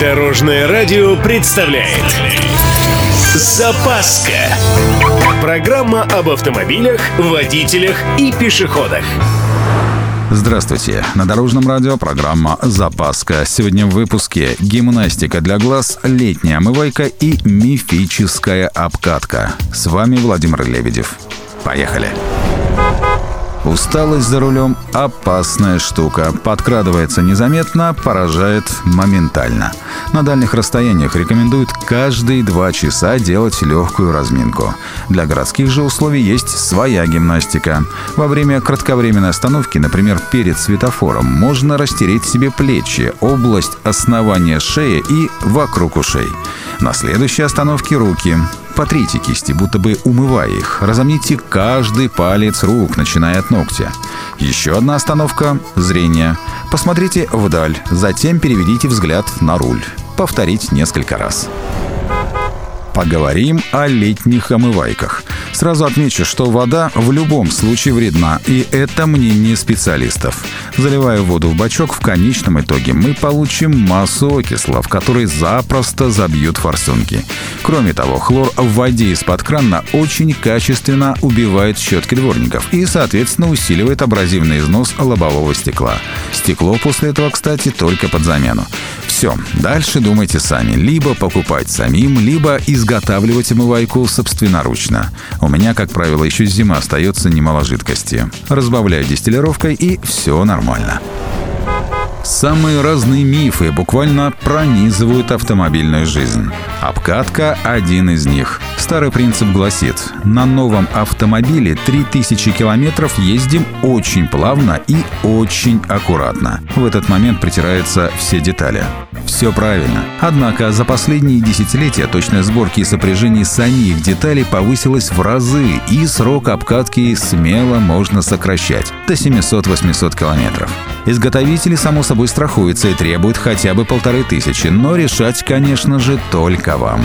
Дорожное радио представляет Запаска Программа об автомобилях, водителях и пешеходах Здравствуйте! На Дорожном радио программа «Запаска». Сегодня в выпуске гимнастика для глаз, летняя омывайка и мифическая обкатка. С вами Владимир Лебедев. Поехали! Усталость за рулем – опасная штука. Подкрадывается незаметно, поражает моментально. На дальних расстояниях рекомендуют каждые два часа делать легкую разминку. Для городских же условий есть своя гимнастика. Во время кратковременной остановки, например, перед светофором, можно растереть себе плечи, область основания шеи и вокруг ушей. На следующей остановке руки. Потрите кисти, будто бы умывая их. Разомните каждый палец рук, начиная от ногтя. Еще одна остановка – зрение. Посмотрите вдаль, затем переведите взгляд на руль. Повторить несколько раз. Поговорим о летних омывайках. Сразу отмечу, что вода в любом случае вредна, и это мнение специалистов. Заливая воду в бачок, в конечном итоге мы получим массу окислов, которые запросто забьют форсунки. Кроме того, хлор в воде из-под крана очень качественно убивает щетки дворников и, соответственно, усиливает абразивный износ лобового стекла. Стекло после этого, кстати, только под замену. Все, дальше думайте сами. Либо покупать самим, либо изготавливать омывайку собственноручно. У меня, как правило, еще зима остается немало жидкости. Разбавляю дистиллировкой и все нормально. Самые разные мифы буквально пронизывают автомобильную жизнь. Обкатка – один из них. Старый принцип гласит, на новом автомобиле 3000 километров ездим очень плавно и очень аккуратно. В этот момент притираются все детали. Все правильно. Однако за последние десятилетия точная сборки и сопряжение самих деталей повысилась в разы, и срок обкатки смело можно сокращать до 700-800 километров. Изготовители, само собой, страхуются и требуют хотя бы полторы тысячи, но решать, конечно же, только вам.